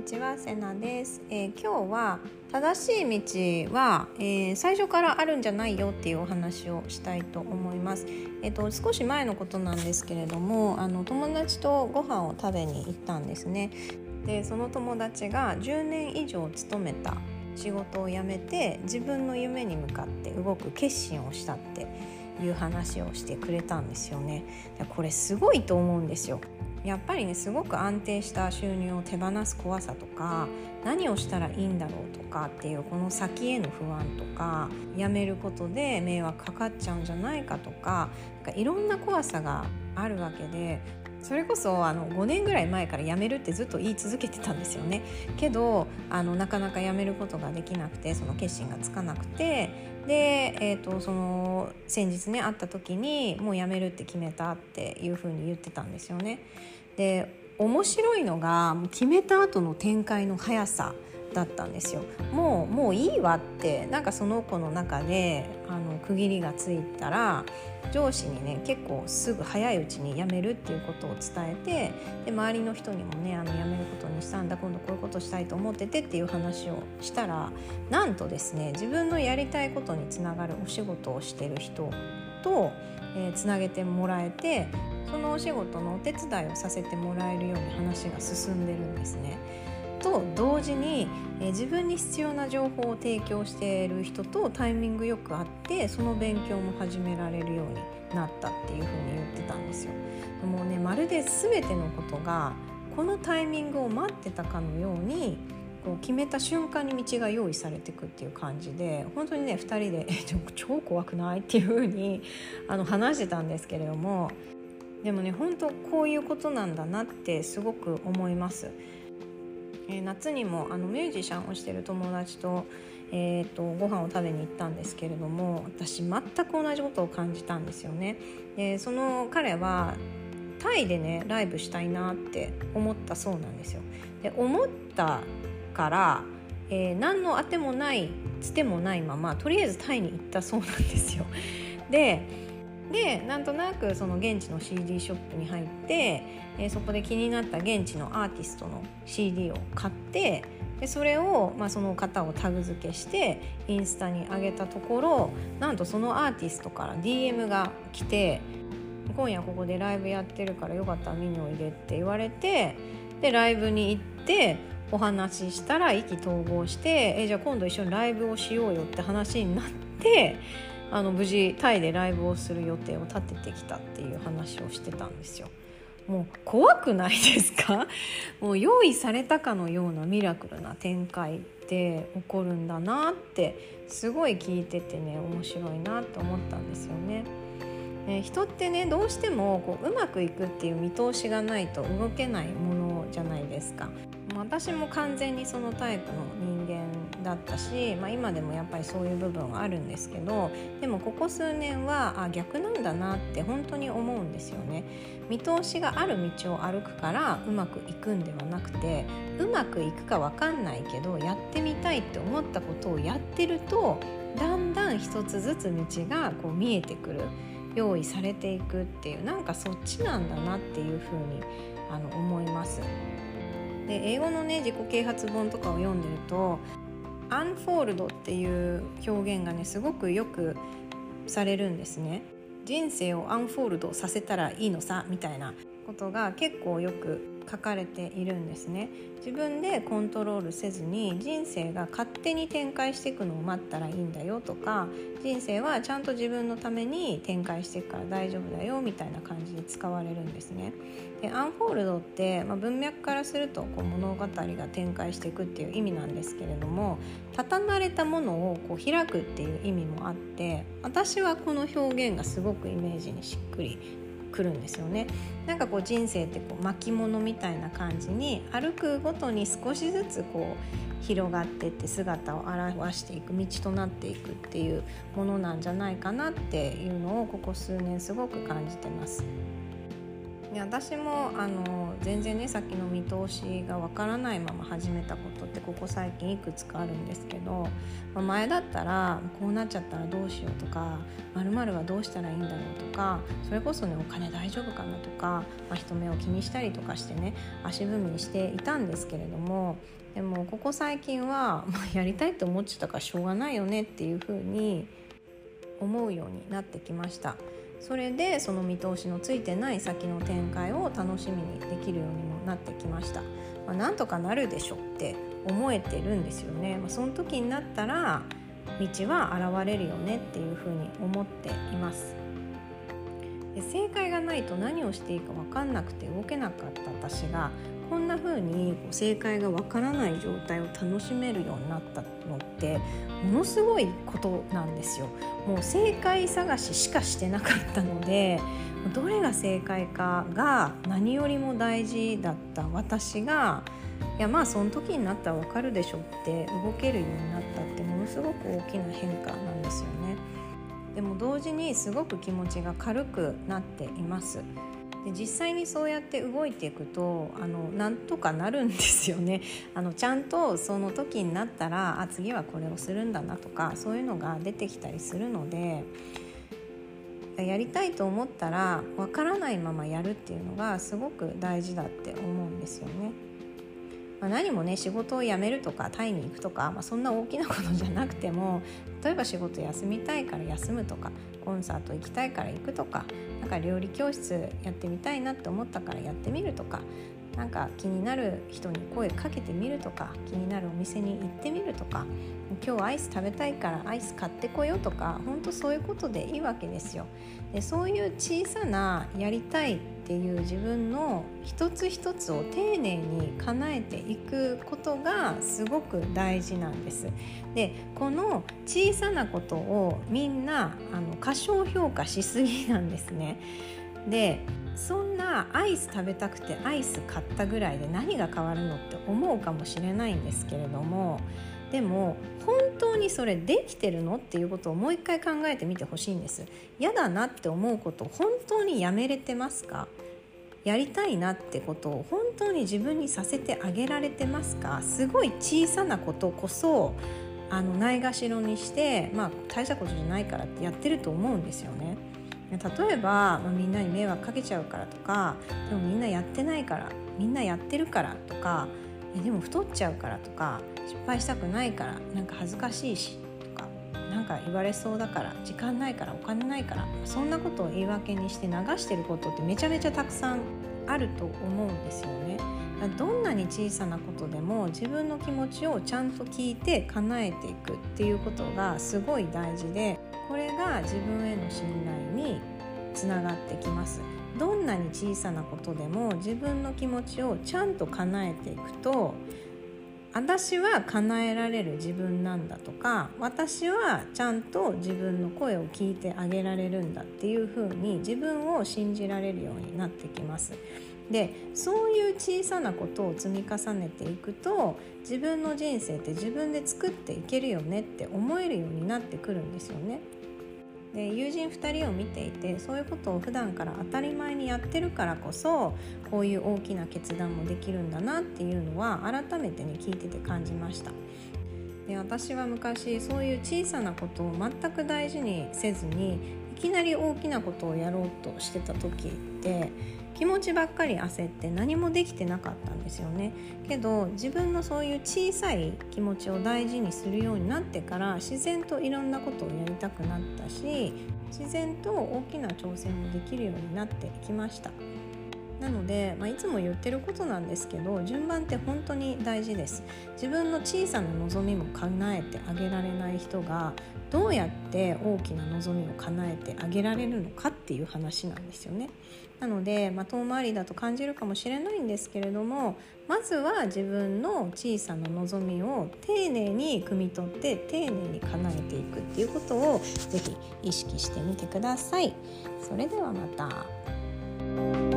にちはセナです、えー、今日は正しい道は、えー、最初からあるんじゃないよっていうお話をしたいと思います。えっ、ー、と少し前のことなんですけれども、あの友達とご飯を食べに行ったんですね。で、その友達が10年以上勤めた仕事を辞めて自分の夢に向かって動く決心をしたっていう話をしてくれたんですよね。これすごいと思うんですよ。やっぱりねすごく安定した収入を手放す怖さとか何をしたらいいんだろうとかっていうこの先への不安とかやめることで迷惑かかっちゃうんじゃないかとかなんかいろんな怖さがあるわけでそれこそあの5年ぐらい前から辞めるってずっと言い続けてたんですよねけどあのなかなか辞めることができなくてその決心がつかなくてで、えーと、その先日ね会った時にもう辞めるって決めたっていうふうに言ってたんですよね。で面白いのが決めた後の展開の速さだったんですよもうもういいわってなんかその子の中であの区切りがついたら上司にね結構すぐ早いうちに辞めるっていうことを伝えてで周りの人にもねあの辞めることにしたんだ今度こういうことしたいと思っててっていう話をしたらなんとですね自分のやりたいことにつながるお仕事をしてる人と、えー、つなげてもらえてそのお仕事のお手伝いをさせてもらえるように話が進んでるんですね。と同時に、自分に必要な情報を提供している人とタイミングよく会ってその勉強も始められるようになったっていうふうに言ってたんですよ。もうねまるで全てのことがこのタイミングを待ってたかのようにこう決めた瞬間に道が用意されていくっていう感じで本当にね2人で「え超怖くない?」っていうふうにあの話してたんですけれどもでもね本当こういうことなんだなってすごく思います。え、夏にもあのミュージシャンをしてる友達と,、えーと、ご飯を食べに行ったんですけれども私全く同じことを感じたんですよね。でその彼はタイでねライブしたいなって思ったそうなんですよ。で思ったから、えー、何のあてもないつてもないままとりあえずタイに行ったそうなんですよ。ででなんとなくその現地の CD ショップに入って、えー、そこで気になった現地のアーティストの CD を買ってでそれを、まあ、その方をタグ付けしてインスタに上げたところなんとそのアーティストから DM が来て「今夜ここでライブやってるからよかったら見においで」って言われてでライブに行ってお話ししたら意気投合して「えじゃあ今度一緒にライブをしようよ」って話になって。あの無事タイでライブをする予定を立ててきたっていう話をしてたんですよ。もう怖くないですか？もう用意されたかのようなミラクルな展開って起こるんだなってすごい聞いててね面白いなと思ったんですよね。え人ってねどうしてもこううまくいくっていう見通しがないと動けないものじゃないですか。私も完全にそのタイプの人間だったし、まあ、今でもやっぱりそういう部分はあるんですけどでもここ数年はあ逆なんだなって本当に思うんですよね。見通しがある道を歩くからうまくいくんではなくてうまくいくか分かんないけどやってみたいって思ったことをやってるとだんだん一つずつ道がこう見えてくる用意されていくっていうなんかそっちなんだなっていうふうにあの思います。で英語のね自己啓発本とかを読んでると unfold っていう表現がねすごくよくされるんですね。人生を unfold させたらいいのさみたいなことが結構よく書かれているんですね。自分でコントロールせずに人生が勝手に展開していくのを待ったらいいんだよとか人生はちゃんと自分のために展開していくから大丈夫だよみたいな感じで使われるんですね。でアンフォールドって、まあ、文脈からするとこう物語が展開していくっていう意味なんですけれども畳まれたものをこう開くっていう意味もあって私はこの表現がすごくイメージにしっくりくるんですよねなんかこう人生ってこう巻物みたいな感じに歩くごとに少しずつこう広がってって姿を表していく道となっていくっていうものなんじゃないかなっていうのをここ数年すごく感じてます。で私もあの全然ね先の見通しがわからないまま始めたことってここ最近いくつかあるんですけど、まあ、前だったらこうなっちゃったらどうしようとかまるはどうしたらいいんだろうとかそれこそねお金大丈夫かなとか、まあ、人目を気にしたりとかしてね足踏みにしていたんですけれどもでもここ最近は、まあ、やりたいと思ってたからしょうがないよねっていうふうに思うようになってきました。それでその見通しのついてない先の展開を楽しみにできるようにもなってきました、まあ、なんとかなるでしょって思えてるんですよね、まあ、その時になったら道は現れるよねっていうふうに思っています。で正解がないと何をしていいか分かんなくて動けなかった私がこんな風に正解がわからない状態を楽しめるようになったのってものすごいことなんですよ。もう正解探ししかしてなかったのでどれが正解かが何よりも大事だった私がいやまあその時になったらわかるでしょって動けるようになったってものすごく大きな変化なんですよね。でも同時にすごく気持ちが軽くなっています。で実際にそうやって動いていくとあのなんとかなるんですよね あのちゃんとその時になったらあ次はこれをするんだなとかそういうのが出てきたりするのでやりたいと思ったらわからないままやるっていうのがすごく大事だって思うんですよね。まあ、何もね仕事を辞めるとかタイに行くとか、まあ、そんな大きなことじゃなくても例えば仕事休みたいから休むとかコンサート行きたいから行くとかなんか料理教室やってみたいなって思ったからやってみるとかなんか気になる人に声かけてみるとか気になるお店に行ってみるとか今日アイス食べたいからアイス買ってこようとか本当そういうことでいいわけですよ。でそういう小さなやりたいっていう自分の一つ一つを丁寧に叶えていくことがすごく大事なんです。でこの小さなことをみんなあの過小評価しすぎなんですね。でそんなアイス食べたくてアイス買ったぐらいで何が変わるのって思うかもしれないんですけれどもでも本当にそれできてるのっていうことをもう一回考えてみてほしいんです。嫌だなって思うこと本当にやめれてますか？やりたいなってことを本当に自分にさせてあげられてますか？すごい小さなことこそあのないがしろにしてまあ大したことじゃないからってやってると思うんですよね。例えば、ま、みんなに迷惑かけちゃうからとかでもみんなやってないからみんなやってるからとかでも太っちゃうからとか失敗したくないからなんか恥ずかしいしとかなんか言われそうだから時間ないからお金ないからそんなことを言い訳にして流してることってめちゃめちゃたくさんあると思うんですよね。どんなに小さなことでも自分の気持ちをちゃんと聞いて叶えていくっていうことがすごい大事でこれが自分への信頼につながってきますどんなに小さなことでも自分の気持ちをちゃんと叶えていくと私は叶えられる自分なんだとか私はちゃんと自分の声を聞いてあげられるんだっていうふうに自分を信じられるようになってきます。でそういう小さなことを積み重ねていくと自分の人生って自分で作っていけるよねって思えるようになってくるんですよね。で友人2人を見ていてそういうことを普段から当たり前にやってるからこそこういう大きな決断もできるんだなっていうのは改めてね聞いてて感じました。で私は昔そういう小さなことを全く大事にせずにいきなり大きなことをやろうとしてた時って気持ちばっかり焦って何もできてなかったんですよね。けど自分のそういう小さい気持ちを大事にするようになってから自然といろんなことをやりたくなったし自然と大きな挑戦もできるようになってきました。なので、まあ、いつも言ってることなんですけど順番って本当に大事です自分の小さな望みも叶えてあげられない人がどうやって大きな望みを叶えてあげられるのかっていう話なんですよねなので、まあ、遠回りだと感じるかもしれないんですけれどもまずは自分の小さな望みを丁寧に汲み取って丁寧に叶えていくっていうことを是非意識してみてください。それではまた。